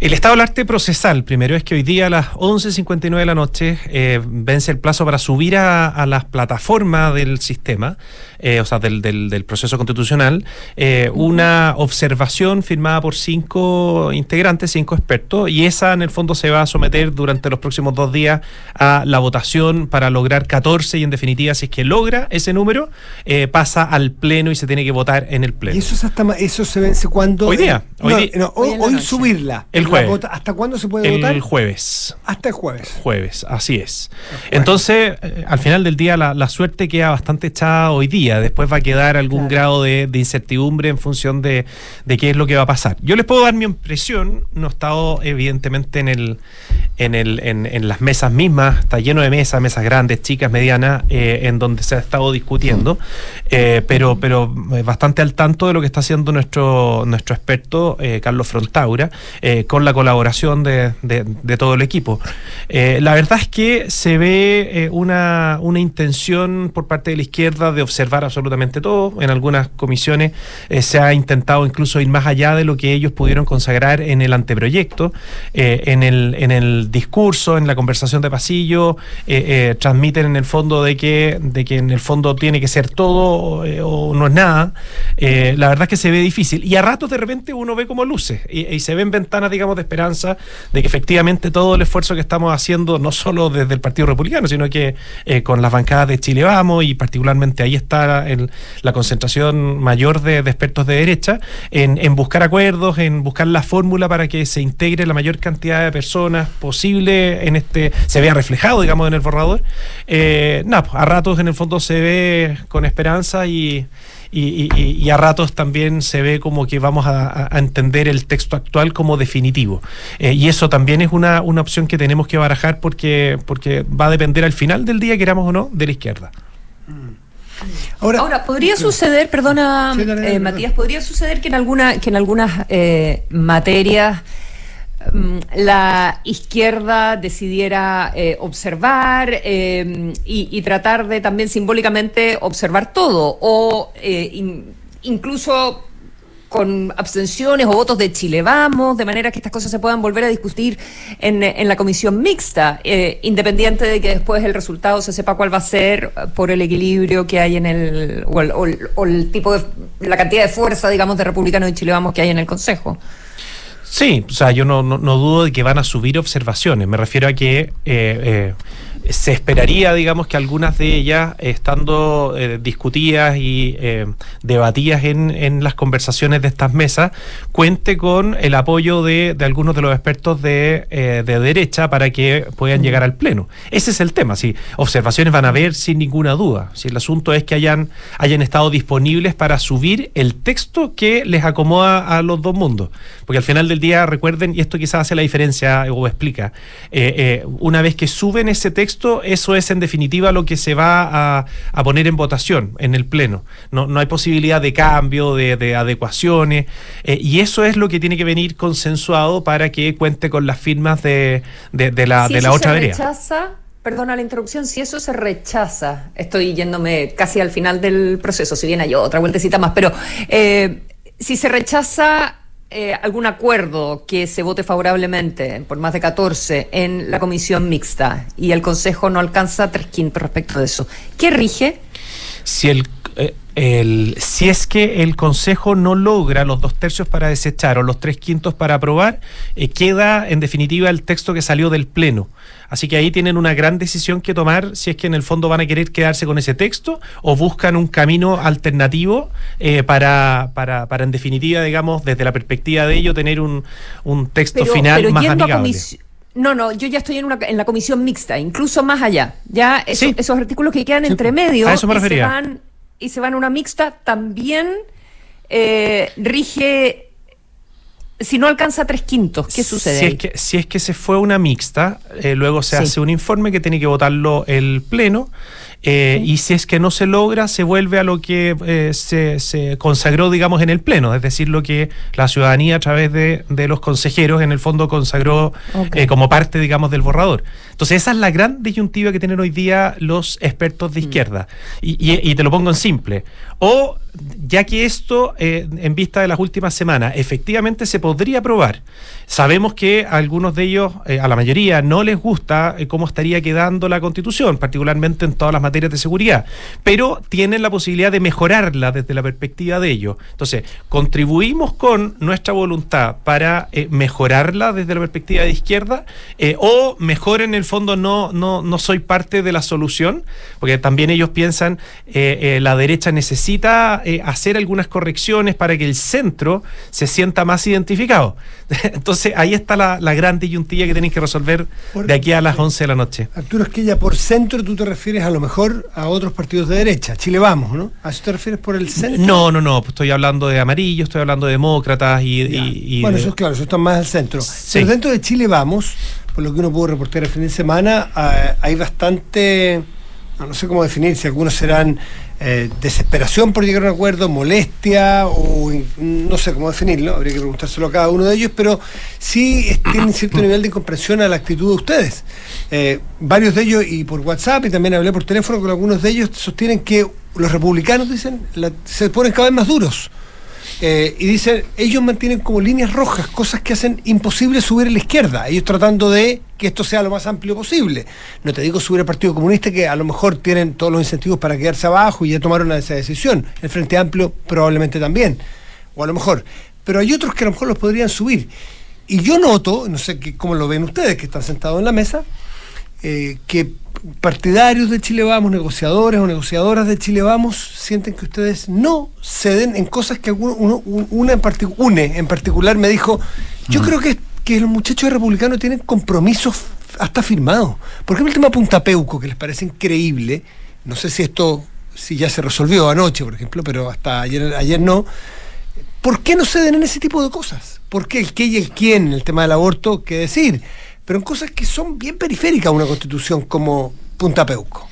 El estado del arte procesal, primero es que hoy día a las 11.59 de la noche eh, vence el plazo para subir a, a las plataformas del sistema, eh, o sea, del, del, del proceso constitucional, eh, una observación firmada por cinco integrantes, cinco expertos, y esa en el fondo se va a someter durante los próximos dos días a la votación para lograr 14 y en definitiva, si es que logra ese número, eh, pasa al pleno y se tiene que votar en el pleno. ¿Y eso, es hasta, ma- eso se vence cuando? Hoy día, hoy no, hoy, hoy subirla. El jueves. vota- ¿Hasta cuándo se puede el votar? jueves. Hasta el jueves. Jueves, así es. Entonces, eh, al final del día, la, la suerte queda bastante echada hoy día. Después va a quedar algún grado de, de incertidumbre en función de, de qué es lo que va a pasar. Yo les puedo dar mi impresión. No he estado, evidentemente, en el en, el, en, en las mesas mismas. Está lleno de mesas, mesas grandes, chicas, medianas, eh, en donde se ha estado discutiendo. Eh, pero, pero bastante al tanto de lo que está haciendo nuestro, nuestro experto, eh, Carlos Frontaura, eh, con la colaboración de, todo el equipo. Eh, la verdad es que se ve eh, una, una intención por parte de la izquierda de observar absolutamente todo. En algunas comisiones eh, se ha intentado incluso ir más allá de lo que ellos pudieron consagrar en el anteproyecto, en, el, en el discurso, en la conversación de pasillo, transmiten en el fondo de que, de que en el fondo tiene que ser todo o no es nada. La verdad es que se ve difícil. Y a ratos de repente uno ve como luces y se ven ventanas, digamos, de esperanza de que efectivamente todo el esfuerzo que estamos haciendo, no solo desde el Partido Republicano, sino que eh, con las bancadas de Chile Vamos y particularmente ahí está el- la concentración mayor de, expertos de derecha, en, en buscar acuerdos, en buscar la fórmula para que se integre la mayor cantidad de personas posible en este, se vea reflejado, digamos, en el borrador. Eh, nada, pues, a ratos en el fondo se ve con esperanza y, y, y- y a ratos también se ve como que vamos a, entender el texto actual como definitivo. Eh, y eso también es una, una opción que tenemos que barajar porque, porque va a depender al final del día, queramos o no, de la izquierda. Ahora, podría suceder, perdona, Sí, dale, dale, eh. Matías, podría suceder que en alguna, que en algunas eh, materias mm, la izquierda decidiera eh, observar eh, y, y tratar de también simbólicamente observar todo, o eh, in- incluso con abstenciones o votos de Chile Vamos, de manera que estas cosas se puedan volver a discutir en, en la comisión mixta, eh, independiente de que después el resultado se sepa cuál va a ser eh, por el equilibrio que hay en el, o el, o el- o el tipo de, la cantidad de fuerza, digamos, de republicanos de Chile Vamos que hay en el Consejo. Sí, o sea, yo no, no, no dudo de que van a subir observaciones. Me refiero a que eh, eh, se esperaría, digamos, que algunas de ellas, estando eh, discutidas y eh, debatidas en, las conversaciones de estas mesas, cuente con el apoyo de, algunos de los expertos de, eh, de derecha para que puedan llegar al Pleno. Ese es el tema. Sí, observaciones van a haber sin ninguna duda. Si el asunto es que hayan, hayan estado disponibles para subir el texto que les acomoda a los dos mundos. Porque al final del día, recuerden, y esto quizás hace la diferencia o explica, una vez que suben ese texto, eso es en definitiva lo que se va a, a poner en votación en el Pleno. No, no hay posibilidad de cambio, de, de adecuaciones, eh, y eso es lo que tiene que venir consensuado para que cuente con las firmas de, de- de la, Si de la eso otra se rechaza, perdona la interrupción, si eso se rechaza, estoy yéndome casi al final del proceso, si bien hay otra vueltecita más, pero eh, si se rechaza eh, algún acuerdo que se vote favorablemente por más de 14 en la comisión mixta y el Consejo no alcanza tres quintos respecto de eso, ¿qué rige? si el eh, el, si es que el Consejo no logra los dos tercios para desechar o los tres quintos para aprobar, eh, queda en definitiva el texto que salió del Pleno. Así que ahí tienen una gran decisión que tomar si es que en el fondo van a querer quedarse con ese texto o buscan un camino alternativo eh, para, para, para, en definitiva, digamos, desde la perspectiva de ello, tener un, un texto final más amigable. No, no, yo ya estoy en, una, en la comisión mixta, incluso más allá. Ya esos artículos que quedan entre medio a eso me refería. Y, se van, y se van a una mixta también eh, rige si no alcanza tres quintos, ¿qué sucede? Si, ahí? Es, que, si es que se fue una mixta, eh, luego se sí. hace un informe que tiene que votarlo el Pleno eh, sí. Y si es que no se logra, se vuelve a lo que eh, se, se, consagró, digamos, en el Pleno, es decir, lo que la ciudadanía a través de, de los consejeros en el fondo consagró okay. eh, como parte, digamos, del borrador. Entonces, esa es la gran disyuntiva que tienen hoy día los expertos de izquierda. Mm. Y, y, y, te lo pongo en simple. O, ya que esto, en vista de las últimas semanas, efectivamente se podría aprobar, sabemos que a algunos de ellos, a la mayoría, no les gusta cómo estaría quedando la Constitución, particularmente en todas las materias de seguridad, pero tienen la posibilidad de mejorarla desde la perspectiva de ellos. Entonces, contribuimos con nuestra voluntad para eh, mejorarla desde la perspectiva de izquierda, eh, o mejor en el fondo no, no, no soy parte de la solución, porque también ellos piensan eh, la derecha necesita hacer algunas correcciones para que el centro se sienta más identificado. Entonces, ahí está la, la gran disyuntilla que tenéis que resolver de aquí a las 11 de la noche. Arturo, es que ya por centro tú te refieres a lo mejor a otros partidos de derecha. Chile Vamos, ¿no? ¿A eso te refieres por el centro? No, no, no. Estoy hablando de amarillo, estoy hablando de demócratas y. y, y bueno, de... eso es claro, eso está más al centro. Sí. Pero dentro de Chile Vamos, por lo que uno pudo reportar el fin de semana, uh, hay bastante. No sé cómo definir, si algunos serán eh, desesperación por llegar a un acuerdo, molestia o no sé cómo definirlo, habría que preguntárselo a cada uno de ellos, pero sí tienen cierto nivel de incomprensión a la actitud de ustedes. Eh, varios de ellos, y por WhatsApp, y también hablé por teléfono con algunos de ellos, sostienen que los republicanos, dicen, la, se ponen cada vez más duros. Eh, y dicen, ellos mantienen como líneas rojas, cosas que hacen imposible subir a la izquierda, ellos tratando de que esto sea lo más amplio posible. No te digo subir al Partido Comunista, que a lo mejor tienen todos los incentivos para quedarse abajo y ya tomaron esa decisión. El Frente Amplio probablemente también, o a lo mejor. Pero hay otros que a lo mejor los podrían subir. Y yo noto, no sé qué, cómo lo ven ustedes que están sentados en la mesa, eh, que partidarios de Chile Vamos, negociadores o negociadoras de Chile Vamos, sienten que ustedes no ceden en cosas que uno, uno una en une en particular me dijo, yo mm. creo que, que los muchachos republicanos tienen compromisos hasta firmados. Por ejemplo, el tema Punta Peuco, que les parece increíble, no sé si esto, si ya se resolvió anoche, por ejemplo, pero hasta ayer, ayer no. ¿Por qué no ceden en ese tipo de cosas? ¿Por qué el qué y el quién en el tema del aborto? ¿Qué decir? Pero en cosas que son bien periféricas a una constitución como Punta Peuco.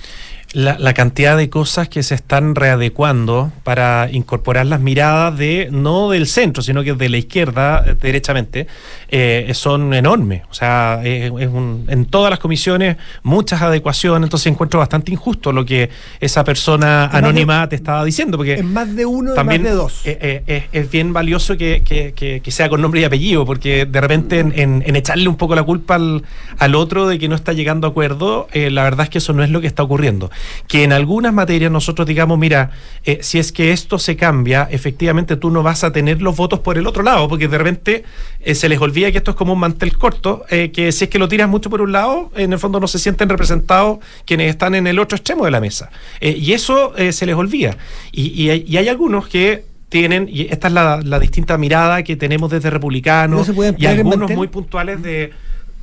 La, la, cantidad de cosas que se están readecuando para incorporar las miradas de no del centro, sino que de la izquierda, derechamente, eh, son enormes. O sea, es, es un, en todas las comisiones muchas adecuaciones, entonces encuentro bastante injusto lo que esa persona anónima de, te estaba diciendo. Porque es más de uno también más de dos. Es, bien valioso que, que, que, que, sea con nombre y apellido, porque de repente en, en, en echarle un poco la culpa al, al, otro de que no está llegando a acuerdo, eh, la verdad es que eso no es lo que está ocurriendo que en algunas materias nosotros digamos, mira, eh, si es que esto se cambia, efectivamente tú no vas a tener los votos por el otro lado, porque de repente eh, se les olvida que esto es como un mantel corto, eh, que si es que lo tiras mucho por un lado, en el fondo no se sienten representados quienes están en el otro extremo de la mesa. y eso se les olvida. Y, y, hay, y hay algunos que tienen, y esta es la, la, distinta mirada que tenemos desde republicanos no y algunos muy puntuales de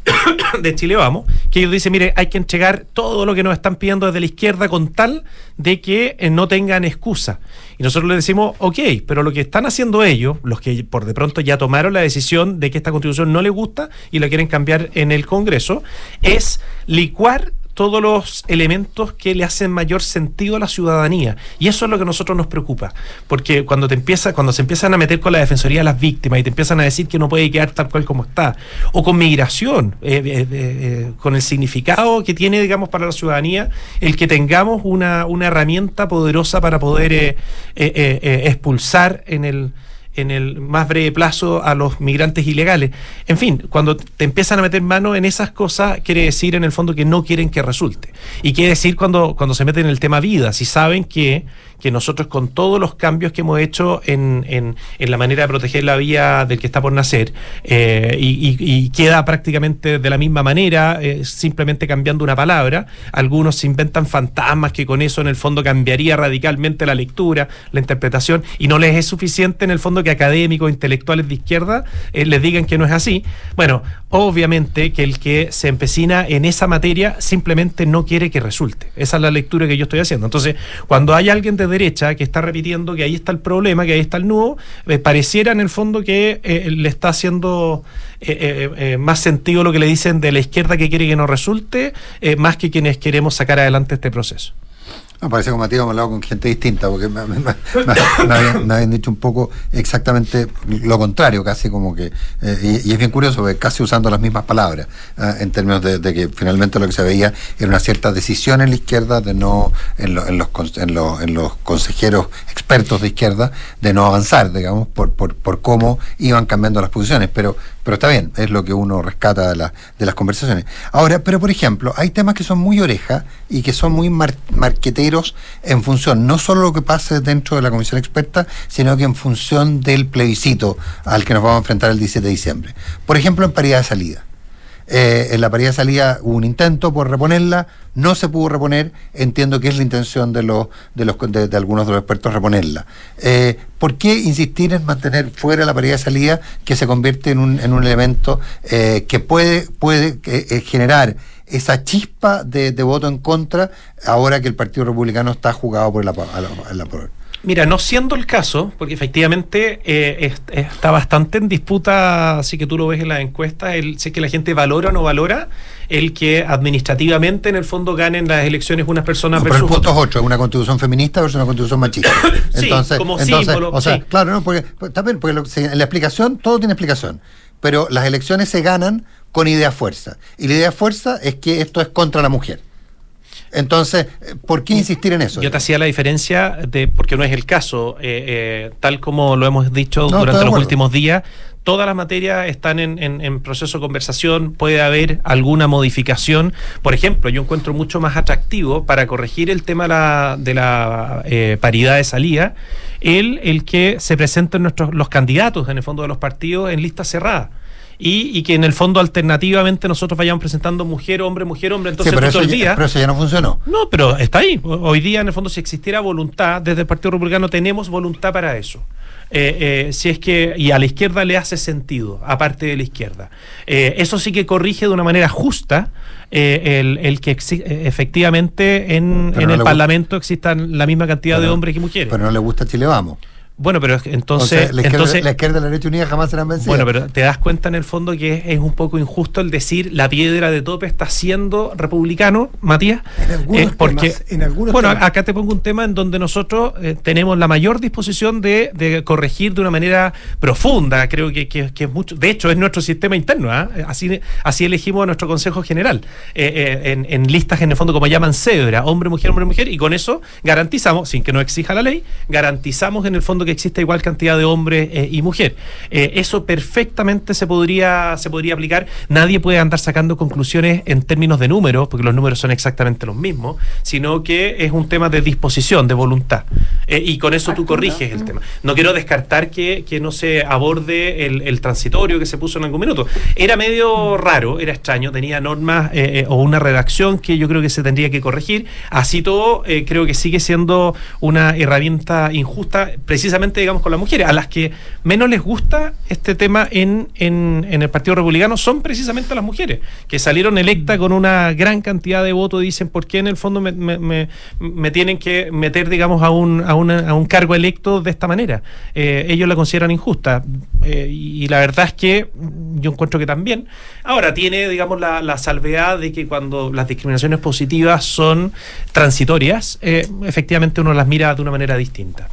de Chile Vamos, que ellos dicen, mire, hay que entregar todo lo que nos están pidiendo desde la izquierda con tal de que eh, no tengan excusa. Y nosotros les decimos, ok, pero lo que están haciendo ellos, los que por de pronto ya tomaron la decisión de que esta constitución no les gusta y la quieren cambiar en el Congreso, es licuar todos los elementos que le hacen mayor sentido a la ciudadanía. Y eso es lo que a nosotros nos preocupa. Porque cuando te empieza, cuando se empiezan a meter con la defensoría de las víctimas y te empiezan a decir que no puede quedar tal cual como está, o con migración, eh, eh, eh, con el significado que tiene, digamos, para la ciudadanía, el que tengamos una, una herramienta poderosa para poder expulsar en el en el más breve plazo a los migrantes ilegales. En fin, cuando te empiezan a meter mano en esas cosas, quiere decir en el fondo que no quieren que resulte. Y quiere decir cuando, cuando se meten en el tema vida, si saben que que nosotros con todos los cambios que hemos hecho en, en, en la manera de proteger la vida del que está por nacer, eh, y, y, queda prácticamente de la misma manera, eh, simplemente cambiando una palabra, algunos se inventan fantasmas que con eso en el fondo cambiaría radicalmente la lectura, la interpretación, y no les es suficiente en el fondo que académicos, intelectuales de izquierda eh, les digan que no es así. Bueno, obviamente que el que se empecina en esa materia simplemente no quiere que resulte. Esa es la lectura que yo estoy haciendo. Entonces, cuando hay alguien de derecha que está repitiendo que ahí está el problema, que ahí está el nudo, eh, pareciera en el fondo que eh, le está haciendo eh, más sentido lo que le dicen de la izquierda que quiere que no resulte, más que quienes queremos sacar adelante este proceso. Me parece que Matías hemos hablado con gente distinta, porque me, habían, dicho un poco exactamente lo contrario, casi como que, eh, y, es bien curioso, porque casi usando las mismas palabras, eh, en términos de, que finalmente lo que se veía era una cierta decisión en la izquierda de no, en, los, en, en los consejeros expertos de izquierda, de no avanzar, digamos, por, por, por cómo iban cambiando las posiciones, pero pero está bien, es lo que uno rescata de, de las conversaciones. Ahora, pero por ejemplo, hay temas que son muy oreja y que son muy marqueteros en función no solo lo que pase dentro de la comisión experta, sino que en función del plebiscito al que nos vamos a enfrentar el 17 de diciembre. Por ejemplo, en paridad de salida. Eh, en la paridad de salida hubo un intento por reponerla, no se pudo reponer, entiendo que es la intención de, los, de, algunos de los expertos reponerla. Eh, ¿Por qué insistir en mantener fuera la paridad de salida que se convierte en un, en un elemento eh, que puede, puede generar esa chispa de, voto en contra ahora que el Partido Republicano está jugado por la, Mira, no siendo el caso, porque efectivamente eh, está bastante en disputa, así que tú lo ves en la encuesta, el, sé que la gente valora o no valora el que administrativamente en el fondo ganen las elecciones unas personas no, versus pero el punto es otro, es una constitución feminista versus una constitución machista. entonces, como símbolo, o sea, claro, no, porque también porque en la explicación todo tiene explicación, pero las elecciones se ganan con idea fuerza y la idea fuerza es que esto es contra la mujer. Entonces, ¿por qué insistir en eso? Yo te hacía la diferencia de, porque no es el caso, eh, eh, tal como lo hemos dicho durante los últimos días, todas las materias están en, proceso de conversación, puede haber alguna modificación. Por ejemplo, yo encuentro mucho más atractivo para corregir el tema de la, eh, paridad de salida, el, el que se presenten nuestros, los candidatos en el fondo de los partidos en lista cerrada y, que en el fondo alternativamente nosotros vayamos presentando mujer, hombre, mujer, hombre. Entonces, pero, eso ya, pero eso ya no funcionó. No, pero está ahí. Hoy día, en el fondo, si existiera voluntad, desde el Partido Republicano tenemos voluntad para eso. Eh, eh, si es que y a la izquierda le hace sentido, aparte de la izquierda. Eh, eso sí que corrige de una manera justa el, el, que efectivamente en, en el Parlamento existan la misma cantidad de hombres y mujeres. Pero no le gusta Chile Vamos. Bueno, pero entonces. la, izquierda, la izquierda y la derecha unida jamás serán vencidas. Bueno, pero te das cuenta en el fondo que es, un poco injusto el decir la piedra de tope está siendo republicano, Matías. En algunos porque, en algunos Bueno, acá te pongo un tema en donde nosotros eh, tenemos la mayor disposición de, corregir de una manera profunda. Creo que, es mucho. De hecho, es nuestro sistema interno. ¿ah? Así, así elegimos a nuestro Consejo General. Eh, eh, en, en listas, en el fondo, como llaman cedra, hombre, mujer, hombre, mujer, y con eso garantizamos, sin que no exija la ley, garantizamos en el fondo que existe igual cantidad de hombres eh, y mujeres. Eh, eso perfectamente se podría, se podría aplicar. Nadie puede andar sacando conclusiones en términos de números, porque los números son exactamente los mismos, sino que es un tema de disposición, de voluntad. Eh, y con eso tú corriges el tema. No quiero descartar que, no se aborde el, transitorio que se puso en algún minuto. Era medio raro, era extraño, tenía normas o una redacción que yo creo que se tendría que corregir. Así todo, creo que sigue siendo una herramienta injusta, precisamente digamos, con las mujeres. A las que menos les gusta este tema en, en, el Partido Republicano son precisamente las mujeres, que salieron electas con una gran cantidad de votos y dicen, ¿por qué en el fondo me, me, tienen que meter, digamos, a un, a, a un cargo electo de esta manera? Eh, ellos la consideran injusta. Eh, y la verdad es que yo encuentro que también. Ahora, tiene, digamos, la, la salvedad de que cuando las discriminaciones positivas son transitorias, eh, efectivamente uno las mira de una manera distinta.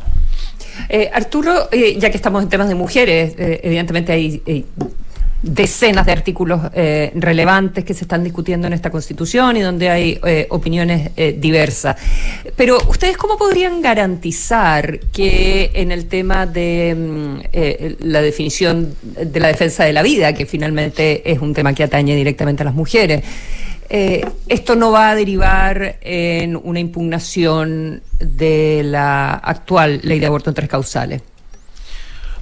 Eh, Arturo, eh, ya que estamos en temas de mujeres, eh, evidentemente hay decenas de artículos relevantes que se están discutiendo en esta Constitución y donde hay opiniones diversas. Pero, ¿ustedes cómo podrían garantizar que en el tema de mm, la definición de la defensa de la vida, que finalmente es un tema que atañe directamente a las mujeres, eh, esto no va a derivar en una impugnación de la actual ley de aborto en tres causales.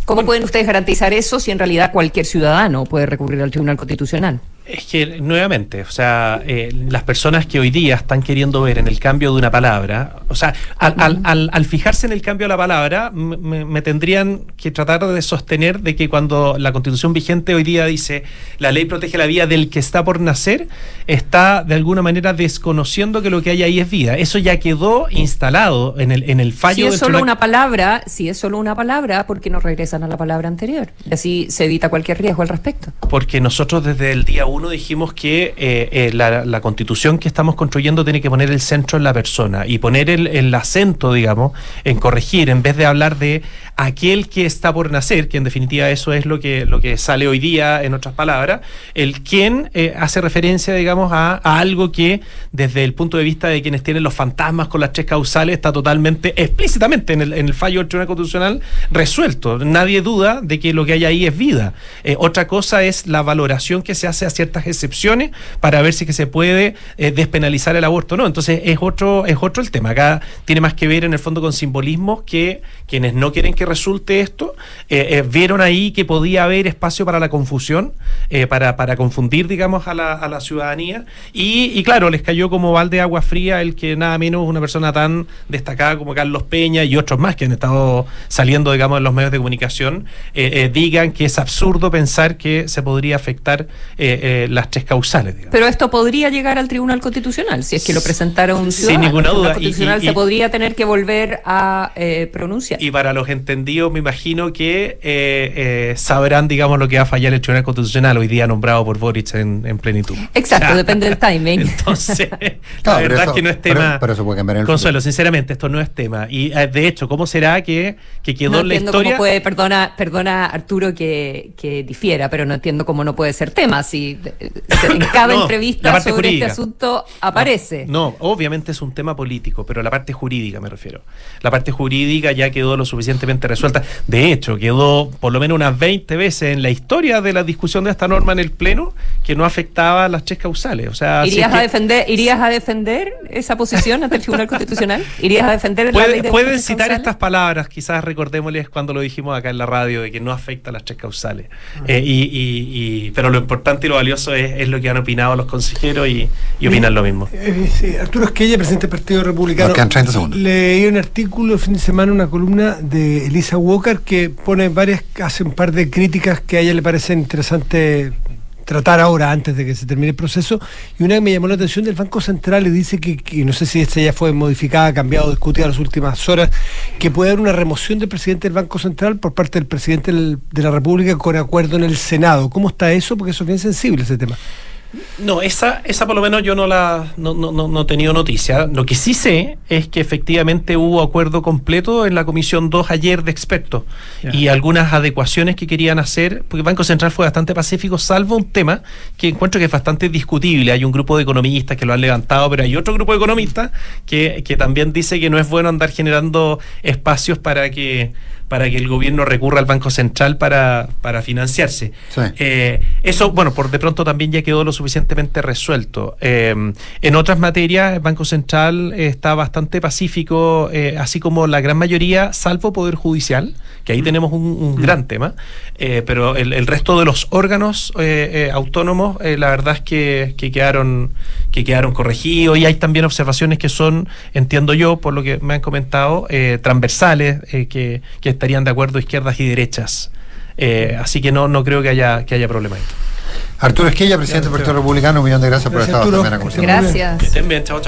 ¿Cómo pueden ustedes garantizar eso si en realidad cualquier ciudadano puede recurrir al Tribunal Constitucional? Es que, nuevamente, o sea, eh, las personas que hoy día están queriendo ver en el cambio de una palabra, o sea, al, al, al, al fijarse en el cambio de la palabra, me, me, tendrían que tratar de sostener de que cuando la constitución vigente hoy día dice la ley protege la vida del que está por nacer, está de alguna manera desconociendo que lo que hay ahí es vida. Eso ya quedó instalado en el, en el fallo. Si es solo tribunal... una palabra, si es solo una palabra, ¿por qué no regresan a la palabra anterior? Y así se evita cualquier riesgo al respecto. Porque nosotros desde el día 1 dijimos que eh, eh, la, la, constitución que estamos construyendo tiene que poner el centro en la persona y poner el, el, acento, digamos, en corregir, en vez de hablar de aquel que está por nacer, que en definitiva eso es lo que, lo que sale hoy día, en otras palabras, el quien eh, hace referencia, digamos, a, algo que desde el punto de vista de quienes tienen los fantasmas con las tres causales está totalmente, explícitamente en el, en el fallo del Tribunal Constitucional resuelto. Nadie duda de que lo que hay ahí es vida. Eh, otra cosa es la valoración que se hace a ciertas excepciones para ver si que se puede eh, despenalizar el aborto o no. Entonces es otro, es otro el tema. Acá tiene más que ver en el fondo con simbolismos que quienes no quieren que resulte esto eh, eh, vieron ahí que podía haber espacio para la confusión, eh, para, para confundir, digamos, a la, a la ciudadanía. Y, y, claro, les cayó como balde de agua fría el que nada menos una persona tan destacada como Carlos Peña y otros más que han estado saliendo, digamos, en los medios de comunicación, digan que es absurdo pensar que se podría afectar las tres causales. Digamos. Pero esto podría llegar al Tribunal Constitucional, si es que lo presentara un ciudadano. Sin ninguna duda. El Constitucional y, y, se podría tener que volver a pronunciar. Y para los entendidos, me imagino que eh, eh, sabrán, digamos, lo que va a fallar el Tribunal Constitucional hoy día nombrado por Boric en, en plenitud. Exacto, o sea, depende del timing. Entonces, la verdad eso, es que no es tema. Pero, pero eso puede cambiar en el Consuelo, futuro. sinceramente, esto no es tema. Y eh, de hecho, ¿cómo será que, que quedó no en la historia? Cómo puede, perdona, perdona Arturo que, que, difiera, pero no entiendo cómo no puede ser tema. Si en cada no, entrevista sobre jurídica. este asunto aparece. No, no, obviamente es un tema político, pero la parte jurídica me refiero. La parte jurídica ya quedó lo suficientemente resuelta. De hecho, quedó por lo menos unas 20 veces en la historia de la discusión de esta norma en el Pleno que no afectaba las tres causales. O sea, ¿Irías, si a, que defender, ¿Irías a defender esa posición ante el Tribunal Constitucional? ¿Irías a defender la ley de Pueden citar causales? estas palabras, quizás recordémosles cuando lo dijimos acá en la radio, de que no afecta a las tres causales. Eh, y, y, y, pero lo importante y lo valioso es, es, lo que han opinado los consejeros y, y opinan lo mismo. Eh, sí, Arturo Esquella, presidente del Partido Republicano. Leí un artículo el fin de semana, una columna de Elisa Walker que pone varias, hace un par de críticas que a ella le parecen interesantes tratar ahora antes de que se termine el proceso y una que me llamó la atención del Banco Central y dice que, no sé si esta ya fue modificada, cambiado, discutida en las últimas horas, que puede haber una remoción del presidente del Banco Central por parte del presidente de la República con acuerdo en el Senado. ¿Cómo está eso? Porque eso es bien sensible ese tema. No, esa, esa por lo menos yo no la no, no, no, he tenido noticia. Lo que sí sé es que efectivamente hubo acuerdo completo en la Comisión 2 ayer de expertos yeah. y algunas adecuaciones que querían hacer, porque el Banco Central fue bastante pacífico, salvo un tema que encuentro que es bastante discutible. Hay un grupo de economistas que lo han levantado, pero hay otro grupo de economistas que, que también dice que no es bueno andar generando espacios para que para que el gobierno recurra al Banco Central para, para financiarse. Sí. Eh, eso, bueno, por de pronto también ya quedó lo suficientemente resuelto. Eh, en otras materias, el Banco Central está bastante pacífico, eh, así como la gran mayoría, salvo Poder Judicial, que ahí mm. tenemos un, un mm. gran tema, pero el, el, resto de los órganos eh, autónomos, la verdad es que, que, quedaron, que quedaron corregidos y hay también observaciones que son, entiendo yo, por lo que me han comentado, transversales, que, que estarían de acuerdo izquierdas y derechas. Eh, así que no, no creo que haya, que haya problema ahí. Arturo Esquella, presidente del Partido Republicano, un millón de gracias, gracias por estar esta mañana. Gracias. Que estén bien, chao, chao.